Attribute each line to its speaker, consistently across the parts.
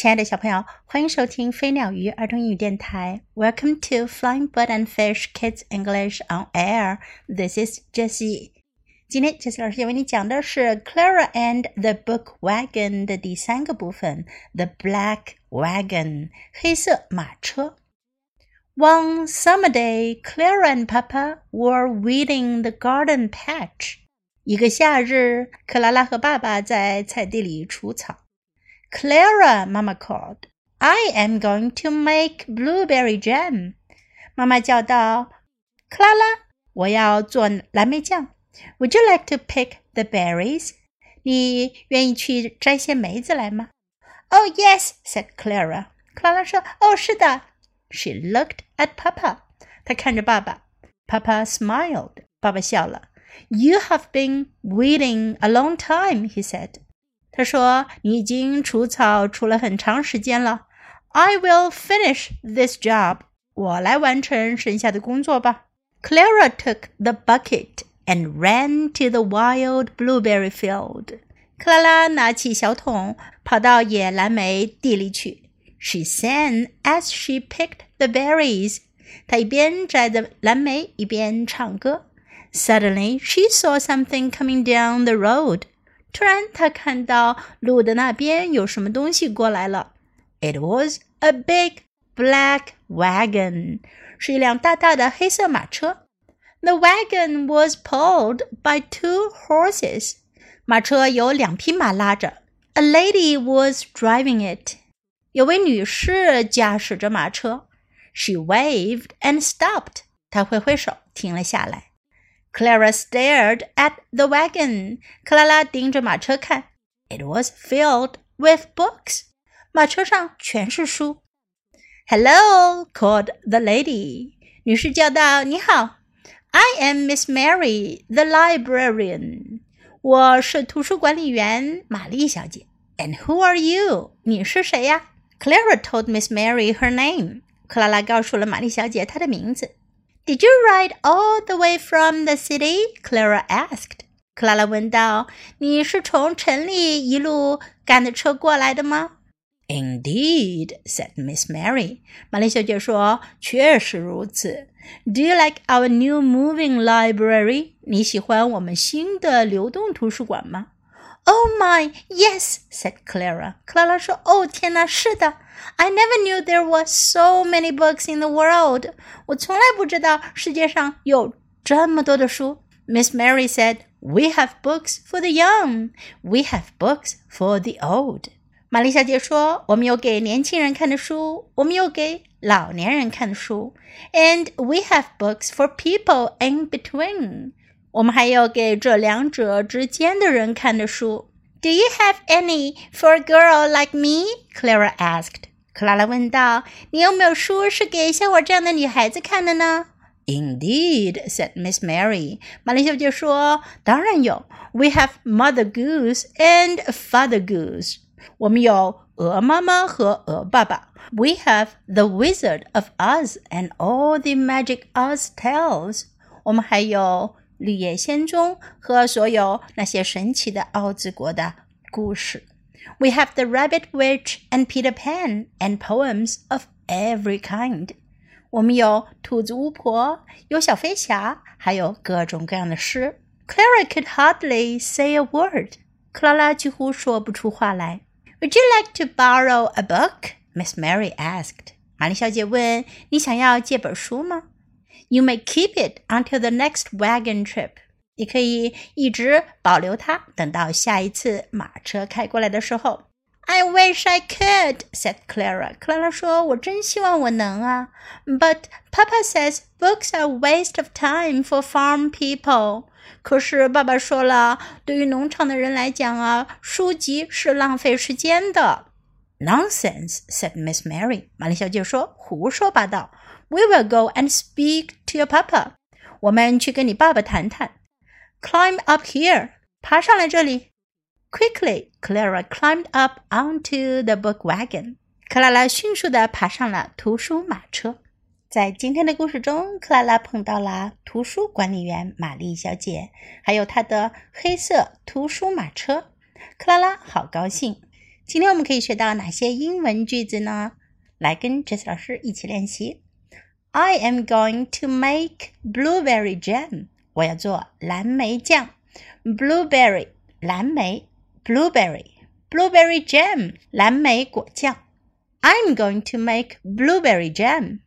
Speaker 1: 亲爱的小朋友，欢迎收听飞鸟鱼儿童英语电台。Welcome to Flying Bird and Fish Kids English on Air. This is Jessie. 今天 Jessie 老师要为你讲的是《Clara and the Book Wagon》的第三个部分，《The Black Wagon》黑色马车。One summer day, Clara and Papa were weeding the garden patch. 一个夏日，克拉拉和爸爸在菜地里除草。Clara, Mama called, I am going to make blueberry jam. 妈妈叫道：“克拉拉，我要做蓝莓酱。Would you like to pick the berries? 你愿意去摘些梅子来吗？”Oh yes, said Clara. 克拉拉说：“哦，是的。” She looked at Papa. 她看着爸爸。Papa smiled. 爸爸笑了。You have been weeding a long time, he said. 他说：“你已经除草除了很长时间了。I will finish this job。我来完成剩下的工作吧。” Clara took the bucket and ran to the wild blueberry field. 克拉拉拿起小桶，跑到野蓝莓地里去。She sang as she picked the berries. 她一边摘着蓝莓，一边唱歌。Suddenly, she saw something coming down the road. 突然，他看到路的那边有什么东西过来了。It was a big black wagon，是一辆大大的黑色马车。The wagon was pulled by two horses，马车有两匹马拉着。A lady was driving it，有位女士驾驶着马车。She waved and stopped，她挥挥手，停了下来。Clara stared at the wagon. 克拉拉盯着马车看。It was filled with books. 马车上全是书。Hello, called the lady. 女士叫道：“你好，I am Miss Mary, the librarian. 我是图书管理员玛丽小姐。And who are you? 你是谁呀？”Clara told Miss Mary her name. 克拉拉告诉了玛丽小姐她的名字。 did you ride all the way from the city? Clara asked. 克拉拉问道：“你是从城里一路赶的车过来的吗？” Indeed, said Miss Mary. 玛丽小姐说：“确实如此。Do you like our new moving library? 你喜欢我们新的流动图书馆吗？” Oh my, yes, said Clara. 克拉拉说：“哦，天哪，是的。I never knew there were so many books in the world. 我从来不知道世界上有这么多的书。” Miss Mary said, "We have books for the young. We have books for the old." 玛丽小姐说：“我们有给年轻人看的书，我们有给老年人看的书。And we have books for people in between." 我们还有给这两者之间的人看的书。Do you have any for a girl like me? Clara asked. 克拉拉问道：“你有没有书是给像我这样的女孩子看的呢？” Indeed, said Miss Mary. 玛丽小姐说：“当然有。We have Mother Goose and Father Goose. 我们有鹅妈妈和鹅爸爸。We have The Wizard of Oz and all the Magic Oz tales. 我们还有 绿野仙踪和所有那些神奇的奥兹国的故事。We have the Rabbit Witch and Peter Pan and poems of every kind。我们有兔子巫婆，有小飞侠，还有各种各样的诗。Clara could hardly say a word。克拉拉几乎说不出话来。Would you like to borrow a book? Miss Mary asked。玛丽小姐问：“你想要借本书吗？” ？” You may keep it until the next wagon trip. 你可以一直保留它，等到下一次马车开过来的时候。I wish I could," said Clara. 克拉拉说：“我真希望我能啊。” But Papa says books are a waste of time for farm people. 可是爸爸说了，对于农场的人来讲啊，书籍是浪费时间的。Nonsense," said Miss Mary. 玛丽小姐说：“胡说八道。” We will go and speak to your papa. 我们去跟你爸爸谈谈。Climb up here. 爬上来这里。Quickly, Clara climbed up onto the book wagon. 克拉拉迅速地爬上了图书马车。在今天的故事中，克拉拉碰到了图书管理员玛丽小姐，还有她的黑色图书马车。克拉拉好高兴。今天我们可以学到哪些英文句子呢？来跟 Jess 老师一起练习。I am going to make blueberry jam。我要做蓝莓酱。Blueberry 蓝莓，blueberry blueberry jam 蓝莓果酱。I'm going to make blueberry jam.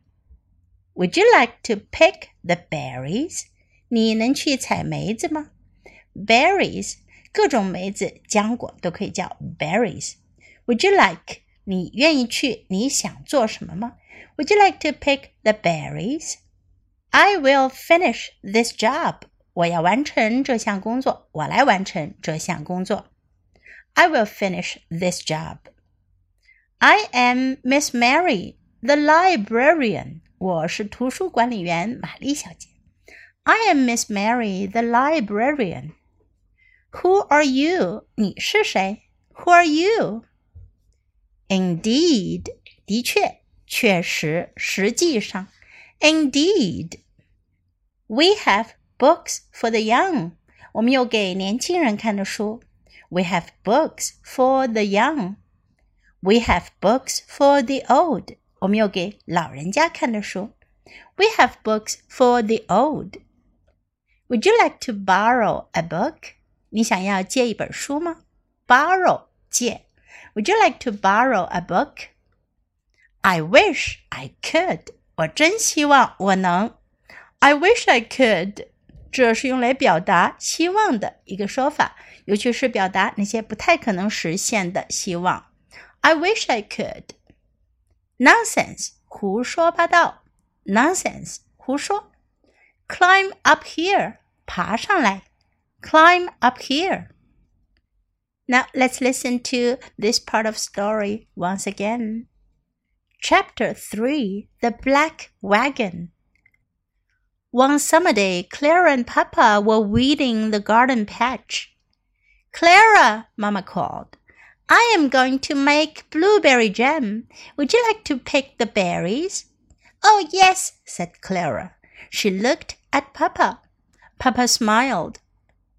Speaker 1: Would you like to pick the berries? 你能去采梅子吗？Berries 各种梅子、浆果都可以叫 berries。would you like？你愿意去？你想做什么吗 ？Would you like to pick the berries? I will finish this job. 我要完成这项工作。我来完成这项工作。I will finish this job. I am Miss Mary, the librarian. 我是图书管理员玛丽小姐。I am Miss Mary, the librarian. Who are you? 你是谁？Who are you? Indeed，的确， 确实，实际上，Indeed。We have books for the young。我们有给年轻人看的书。We have books for the young。We have books for the old。我们有给老人家看的书。We have books for the old。Would you like to borrow a book？你想要借一本书吗？Borrow，借。would you like to borrow a book? I wish I could. 我真希望我能。I wish I could. 这是用来表达希望的一个说法，尤其是表达那些不太可能实现的希望。I wish I could. Nonsense，胡说八道。Nonsense，胡说。Climb up here，爬上来。Climb up here。now let's listen to this part of story once again. Chapter 3 The Black Wagon One summer day, Clara and Papa were weeding the garden patch. Clara, Mama called, I am going to make blueberry jam. Would you like to pick the berries? Oh, yes, said Clara. She looked at Papa. Papa smiled.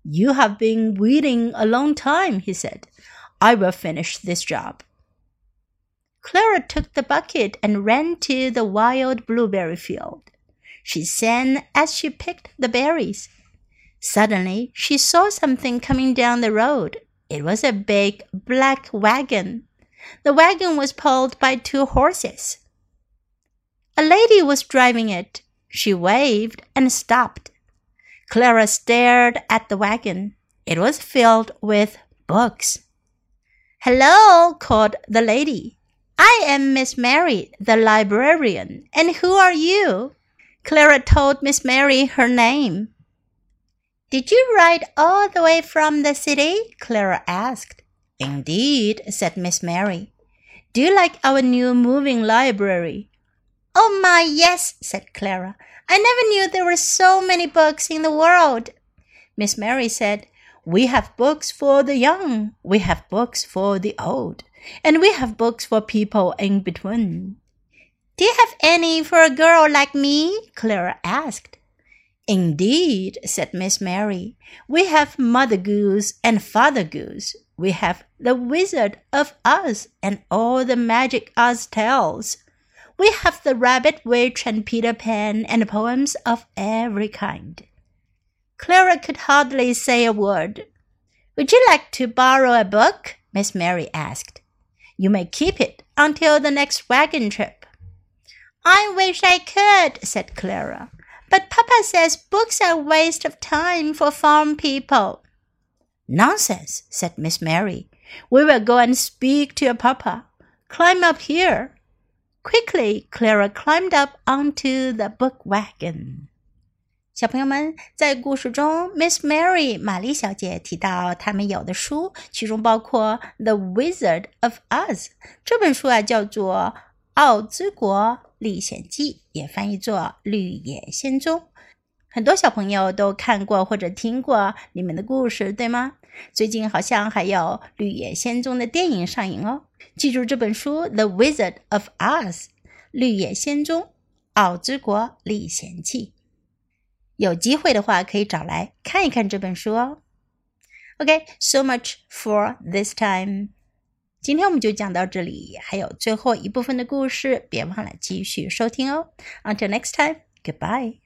Speaker 1: You have been weeding a long time, he said. I will finish this job. Clara took the bucket and ran to the wild blueberry field. She sang as she picked the berries. Suddenly, she saw something coming down the road. It was a big black wagon. The wagon was pulled by two horses. A lady was driving it. She waved and stopped. Clara stared at the wagon. It was filled with books. Hello, called the lady. I am Miss Mary, the librarian. And who are you? Clara told Miss Mary her name. Did you ride all the way from the city? Clara asked. Indeed, said Miss Mary. Do you like our new moving library? Oh my, yes, said Clara. I never knew there were so many books in the world. Miss Mary said, We have books for the young, we have books for the old, and we have books for people in between. Do you have any for a girl like me? Clara asked. Indeed, said Miss Mary. We have Mother Goose and Father Goose. We have the Wizard of Oz and all the Magic Oz tales. We have the Rabbit Witch and Peter Pan and poems of every kind. Clara could hardly say a word. Would you like to borrow a book? Miss Mary asked. You may keep it until the next wagon trip. I wish I could, said Clara. But Papa says books are a waste of time for farm people. Nonsense, said Miss Mary. We will go and speak to your papa. Climb up here. Quickly, Clara climbed up onto the book wagon. 小朋友们，在故事中，Miss Mary 玛丽小姐提到他们有的书，其中包括《The Wizard of Oz》这本书啊，叫做《奥兹国历险记》，也翻译作《绿野仙踪》。很多小朋友都看过或者听过里面的故事，对吗？最近好像还有《绿野仙踪》的电影上映哦。记住这本书《The Wizard of Oz》《绿野仙踪》《奥之国历险记》，有机会的话可以找来看一看这本书哦。OK，so much for this time。今天我们就讲到这里，还有最后一部分的故事，别忘了继续收听哦。Until next time, goodbye.